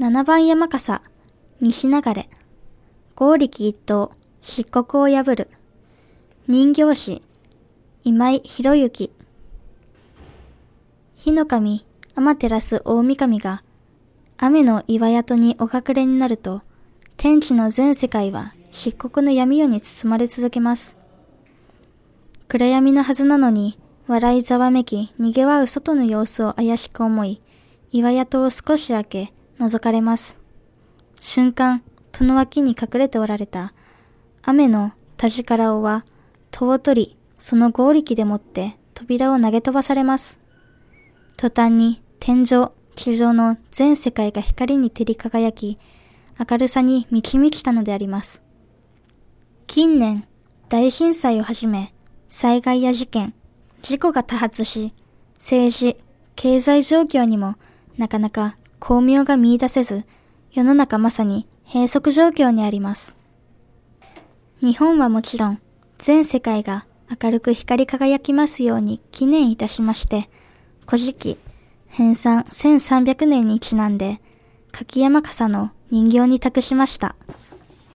七番山笠、西流れ、合力一刀、漆黒を破る、人形師、今井博之、火の神、天照大神が、雨の岩宿にお隠れになると、天地の全世界は漆黒の闇夜に包まれ続けます。暗闇のはずなのに、笑いざわめき、逃げわう外の様子を怪しく思い、岩宿を少し開け、覗かれます。瞬間、戸の脇に隠れておられた、雨の田力尾は、戸を取り、その合力でもって扉を投げ飛ばされます。途端に天井、地上の全世界が光に照り輝き、明るさに満ち満ちたのであります。近年、大震災をはじめ、災害や事件、事故が多発し、政治、経済状況にもなかなか巧妙が見出せず、世の中まさに閉塞状況にあります。日本はもちろん、全世界が明るく光り輝きますように記念いたしまして、古事記、編纂1300年にちなんで、柿山笠の人形に託しました。